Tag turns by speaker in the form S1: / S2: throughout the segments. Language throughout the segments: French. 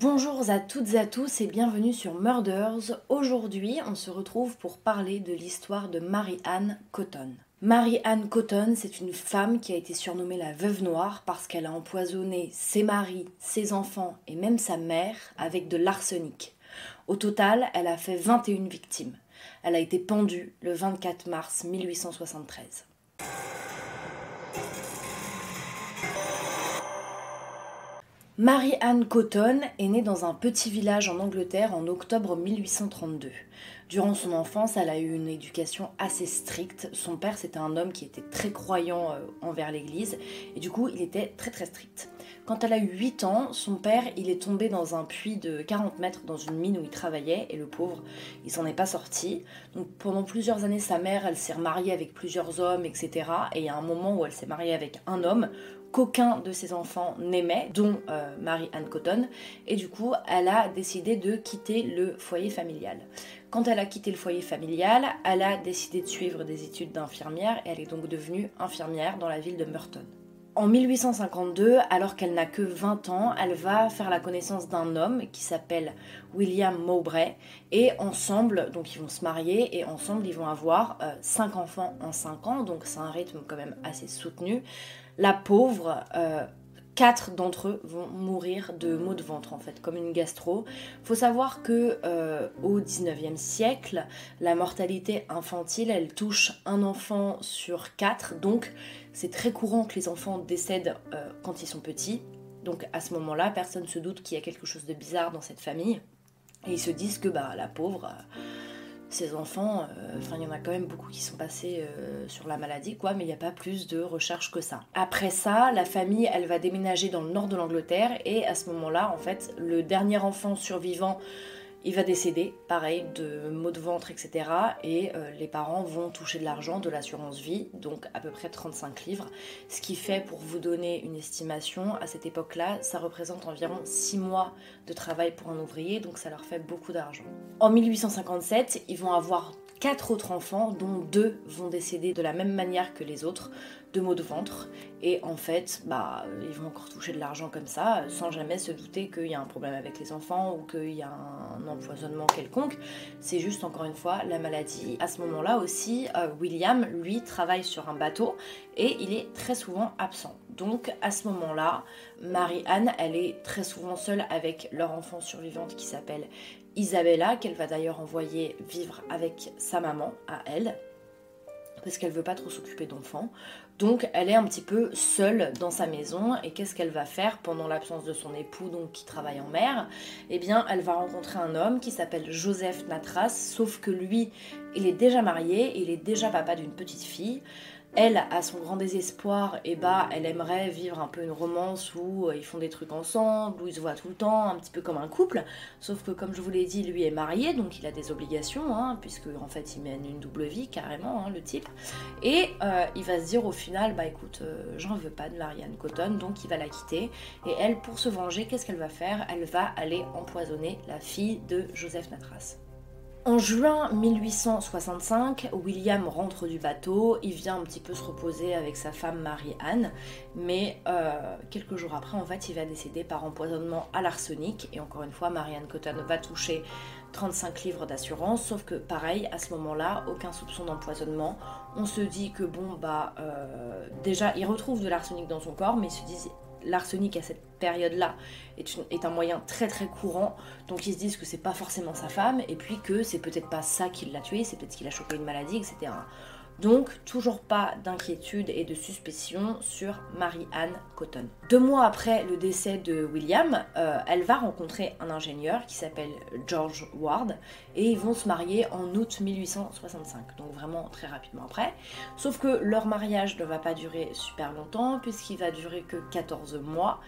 S1: Bonjour à toutes et à tous et bienvenue sur Murders. Aujourd'hui, on se retrouve pour parler de l'histoire de Mary-Anne Cotton. Mary-Anne Cotton, c'est une femme qui a été surnommée la veuve noire parce qu'elle a empoisonné ses maris, ses enfants et même sa mère avec de l'arsenic. Au total, elle a fait 21 victimes. Elle a été pendue le 24 mars 1873. Mary-Anne Cotton est née dans un petit village en Angleterre en octobre 1832. Durant son enfance, elle a eu une éducation assez stricte. Son père, c'était un homme qui était très croyant euh, envers l'Église et du coup, il était très très strict. Quand elle a eu 8 ans, son père, il est tombé dans un puits de 40 mètres dans une mine où il travaillait et le pauvre, il s'en est pas sorti. Donc pendant plusieurs années, sa mère, elle s'est remariée avec plusieurs hommes, etc. Et il y a un moment où elle s'est mariée avec un homme qu'aucun de ses enfants n'aimait, dont euh, Marie-Anne Cotton, et du coup, elle a décidé de quitter le foyer familial. Quand elle a quitté le foyer familial, elle a décidé de suivre des études d'infirmière et elle est donc devenue infirmière dans la ville de Merton. En 1852, alors qu'elle n'a que 20 ans, elle va faire la connaissance d'un homme qui s'appelle William Mowbray. Et ensemble, donc ils vont se marier et ensemble ils vont avoir 5 euh, enfants en 5 ans, donc c'est un rythme quand même assez soutenu. La pauvre, euh, quatre d'entre eux vont mourir de maux de ventre en fait, comme une gastro. Faut savoir que euh, au 19e siècle, la mortalité infantile, elle touche un enfant sur quatre, donc c'est très courant que les enfants décèdent euh, quand ils sont petits. Donc à ce moment-là, personne ne se doute qu'il y a quelque chose de bizarre dans cette famille. Et ils se disent que bah, la pauvre, ces enfants, euh, enfin il y en a quand même beaucoup qui sont passés euh, sur la maladie, quoi, mais il n'y a pas plus de recherche que ça. Après ça, la famille, elle va déménager dans le nord de l'Angleterre et à ce moment-là, en fait, le dernier enfant survivant il va décéder, pareil, de maux de ventre, etc. Et euh, les parents vont toucher de l'argent, de l'assurance vie, donc à peu près 35 livres. Ce qui fait, pour vous donner une estimation, à cette époque-là, ça représente environ 6 mois de travail pour un ouvrier, donc ça leur fait beaucoup d'argent. En 1857, ils vont avoir quatre autres enfants, dont deux vont décéder de la même manière que les autres, de maux de ventre. Et en fait, bah, ils vont encore toucher de l'argent comme ça, sans jamais se douter qu'il y a un problème avec les enfants ou qu'il y a un empoisonnement quelconque. C'est juste, encore une fois, la maladie. À ce moment-là aussi, euh, William, lui, travaille sur un bateau et il est très souvent absent. Donc, à ce moment-là, Marie-Anne, elle est très souvent seule avec leur enfant survivante qui s'appelle Isabella, qu'elle va d'ailleurs envoyer vivre avec sa maman à elle, parce qu'elle veut pas trop s'occuper d'enfants. Donc elle est un petit peu seule dans sa maison et qu'est-ce qu'elle va faire pendant l'absence de son époux donc qui travaille en mer? Eh bien elle va rencontrer un homme qui s'appelle Joseph Natras sauf que lui il est déjà marié, il est déjà papa d'une petite fille. Elle, à son grand désespoir, eh bah, elle aimerait vivre un peu une romance où euh, ils font des trucs ensemble, où ils se voient tout le temps, un petit peu comme un couple. Sauf que, comme je vous l'ai dit, lui est marié, donc il a des obligations, hein, puisque en fait il mène une double vie carrément, hein, le type. Et euh, il va se dire au final, bah écoute, euh, j'en veux pas de Marianne Cotton, donc il va la quitter. Et elle, pour se venger, qu'est-ce qu'elle va faire? Elle va aller empoisonner la fille de Joseph Natras. En juin 1865, William rentre du bateau, il vient un petit peu se reposer avec sa femme Marie-Anne, mais euh, quelques jours après, en fait, il va décéder par empoisonnement à l'arsenic, et encore une fois, Marie-Anne Cotton va toucher 35 livres d'assurance, sauf que pareil, à ce moment-là, aucun soupçon d'empoisonnement. On se dit que bon, bah, euh, déjà, il retrouve de l'arsenic dans son corps, mais il se dit l'arsenic à cette période-là est, un moyen très très courant, donc ils se disent que c'est pas forcément sa femme, et puis que c'est peut-être pas ça qui l'a tué, c'est peut-être qu'il a chopé une maladie, etc. Donc, toujours pas d'inquiétude et de suspicion sur Marie-Anne Cotton. Deux mois après le décès de William, euh, elle va rencontrer un ingénieur qui s'appelle George Ward et ils vont se marier en août 1865, donc vraiment très rapidement après. Sauf que leur mariage ne va pas durer super longtemps puisqu'il va durer que 14 mois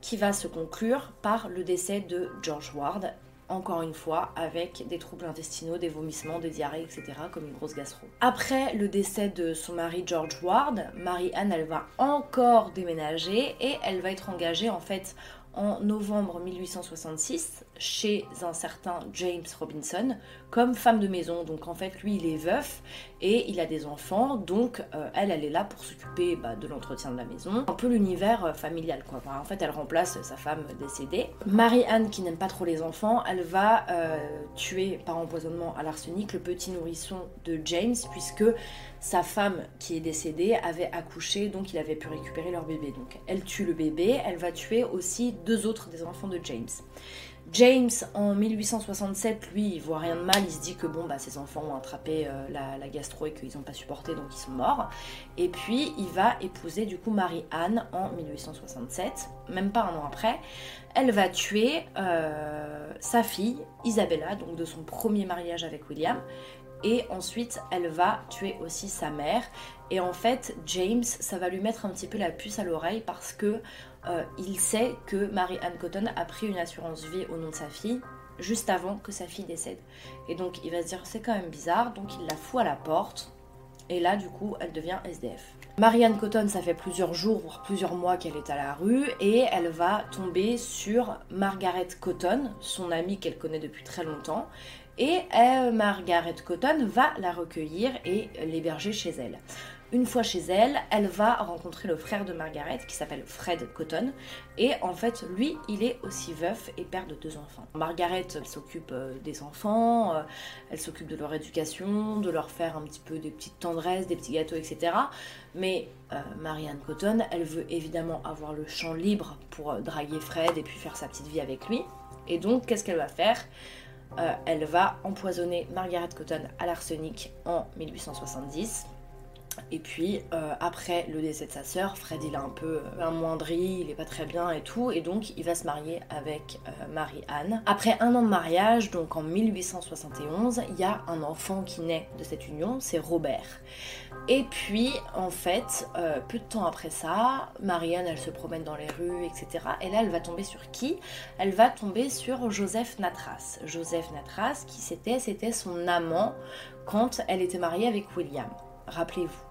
S1: qui va se conclure par le décès de George Ward encore une fois, avec des troubles intestinaux, des vomissements, des diarrhées, etc., comme une grosse gastro. Après le décès de son mari George Ward, Marie-Anne, elle va encore déménager et elle va être engagée en fait en novembre 1866 chez un certain James Robinson comme femme de maison. Donc en fait, lui, il est veuf et il a des enfants, donc euh, elle, elle est là pour s'occuper bah, de l'entretien de la maison. Un peu l'univers euh, familial, quoi. en fait, elle remplace sa femme décédée. Marie-Anne, qui n'aime pas trop les enfants, elle va euh, tuer par empoisonnement à l'arsenic le petit nourrisson de James, puisque sa femme qui est décédée avait accouché, donc il avait pu récupérer leur bébé. Donc elle tue le bébé, elle va tuer aussi deux autres des enfants de James. James, en 1867, lui, il voit rien de mal, il se dit que bon, bah, ses enfants ont attrapé euh, la, gastro et qu'ils n'ont pas supporté, donc ils sont morts. Et puis, il va épouser du coup Marie-Anne en 1867, même pas un an après. Elle va tuer euh, sa fille, Isabella, donc de son premier mariage avec William, et ensuite elle va tuer aussi sa mère. Et en fait, James, ça va lui mettre un petit peu la puce à l'oreille parce que euh, il sait que Mary-Anne Cotton a pris une assurance vie au nom de sa fille juste avant que sa fille décède. Et donc il va se dire c'est quand même bizarre, donc il la fout à la porte. Et là, du coup, elle devient SDF. Marianne Cotton, ça fait plusieurs jours, voire plusieurs mois qu'elle est à la rue, et elle va tomber sur Margaret Cotton, son amie qu'elle connaît depuis très longtemps, et euh, Margaret Cotton va la recueillir et l'héberger chez elle. Une fois chez elle, elle va rencontrer le frère de Margaret qui s'appelle Fred Cotton. Et en fait, lui, il est aussi veuf et père de deux enfants. Margaret, s'occupe euh, des enfants, euh, elle s'occupe de leur éducation, de leur faire un petit peu des petites tendresses, des petits gâteaux, etc. Mais Marianne Cotton, elle veut évidemment avoir le champ libre pour draguer Fred et puis faire sa petite vie avec lui. Et donc, qu'est-ce qu'elle va faire? Euh, elle va empoisonner Margaret Cotton à l'arsenic en 1870. Et puis euh, après le décès de sa sœur, Fred il a un peu euh, amoindri, il est pas très bien et tout, et donc il va se marier avec Marie-Anne. Après un an de mariage, donc en 1871, il y a un enfant qui naît de cette union, c'est Robert. Et puis, en fait, euh, peu de temps après ça, Marianne, elle se promène dans les rues, etc. Et là, elle va tomber sur qui? Elle va tomber sur Joseph Natras. Joseph Natras, qui c'était, c'était son amant quand elle était mariée avec William. Rappelez-vous.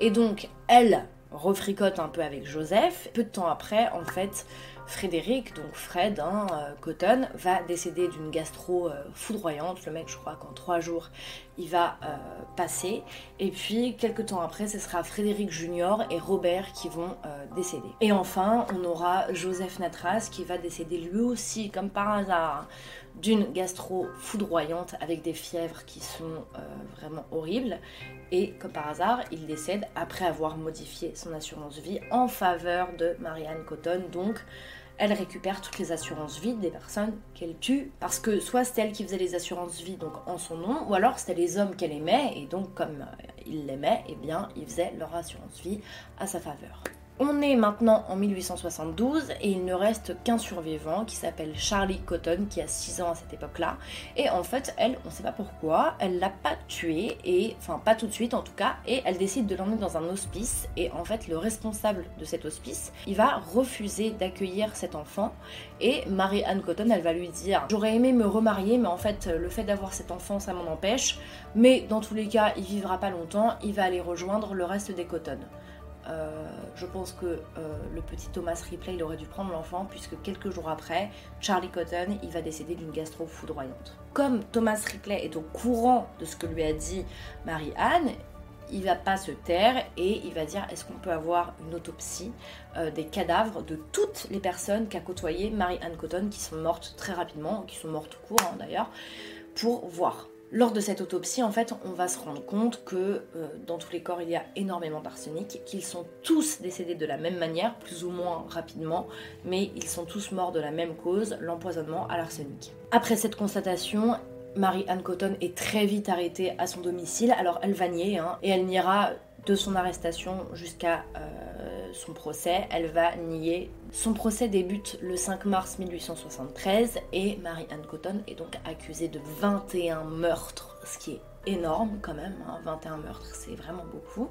S1: Et donc, elle refricote un peu avec Joseph. Peu de temps après, en fait, Frédéric, donc Fred, hein, euh, Cotton, va décéder d'une gastro euh, foudroyante. Le mec, je crois qu'en trois jours, il va euh, passer. Et puis, quelques temps après, ce sera Frédéric Junior et Robert qui vont décéder. Et enfin, on aura Joseph Natras qui va décéder lui aussi, comme par hasard, d'une gastro foudroyante avec des fièvres qui sont vraiment horribles. Et comme par hasard, il décède après avoir modifié son assurance vie en faveur de Marianne Cotton. Donc, elle récupère toutes les assurances vie des personnes qu'elle tue, parce que soit c'était elle qui faisait les assurances vie donc en son nom, ou alors c'était les hommes qu'elle aimait, et donc comme euh, il l'aimait, eh bien il faisait leur assurance vie à sa faveur. On est maintenant en 1872 et il ne reste qu'un survivant qui s'appelle Charlie Cotton qui a 6 ans à cette époque-là. Et en fait, elle, on ne sait pas pourquoi, elle l'a pas tué, et enfin pas tout de suite en tout cas, et elle décide de l'emmener dans un hospice. Et en fait, le responsable de cet hospice, il va refuser d'accueillir cet enfant. Et Marie-Anne Cotton, elle va lui dire J'aurais aimé me remarier, mais en fait, le fait d'avoir cet enfant, ça m'en empêche. Mais dans tous les cas, il vivra pas longtemps, il va aller rejoindre le reste des Cotton. Euh, je pense que euh, le petit Thomas Ripley, il aurait dû prendre l'enfant puisque quelques jours après, Charlie Cotton, il va décéder d'une gastro foudroyante. Comme Thomas Ripley est au courant de ce que lui a dit Marie-Anne, il va pas se taire et il va dire est-ce qu'on peut avoir une autopsie euh, des cadavres de toutes les personnes qu'a côtoyé Marie-Anne Cotton qui sont mortes très rapidement, qui sont mortes au cours hein, d'ailleurs, pour voir. Lors de cette autopsie, en fait, on va se rendre compte que euh, dans tous les corps, il y a énormément d'arsenic, qu'ils sont tous décédés de la même manière, plus ou moins rapidement, mais ils sont tous morts de la même cause, l'empoisonnement à l'arsenic. Après cette constatation, Marie-Anne Cotton est très vite arrêtée à son domicile, alors elle va nier, hein, et elle niera de son arrestation jusqu'à euh, son procès, elle va nier. Son procès débute le 5 mars 1873 et Marie-Anne Cotton est donc accusée de 21 meurtres, ce qui est énorme quand même, 21 hein. meurtres c'est vraiment beaucoup.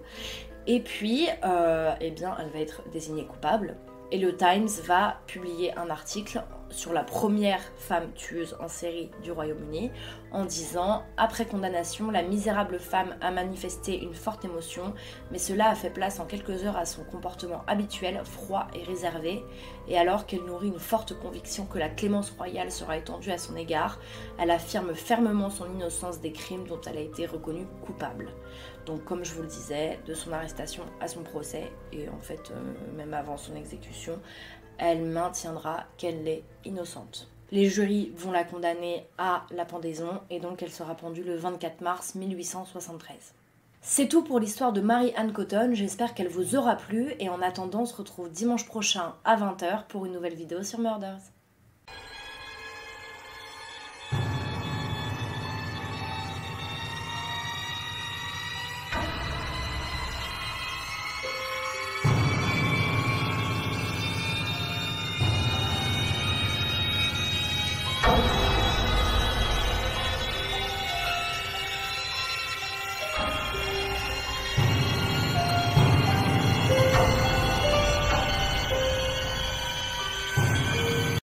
S1: Et puis, euh, eh bien, elle va être désignée coupable. Et le Times va publier un article sur la première femme tueuse en série du Royaume-Uni en disant Après condamnation, la misérable femme a manifesté une forte émotion, mais cela a fait place en quelques heures à son comportement habituel, froid et réservé, et alors qu'elle nourrit une forte conviction que la clémence royale sera étendue à son égard, elle affirme fermement son innocence des crimes dont elle a été reconnue coupable. Donc comme je vous le disais, de son arrestation à son procès, et en fait euh, même avant son exécution, elle maintiendra qu'elle est innocente. Les jurys vont la condamner à la pendaison et donc elle sera pendue le 24 mars 1873. C'est tout pour l'histoire de Marie-Anne Cotton, j'espère qu'elle vous aura plu et en attendant on se retrouve dimanche prochain à 20h pour une nouvelle vidéo sur Murders.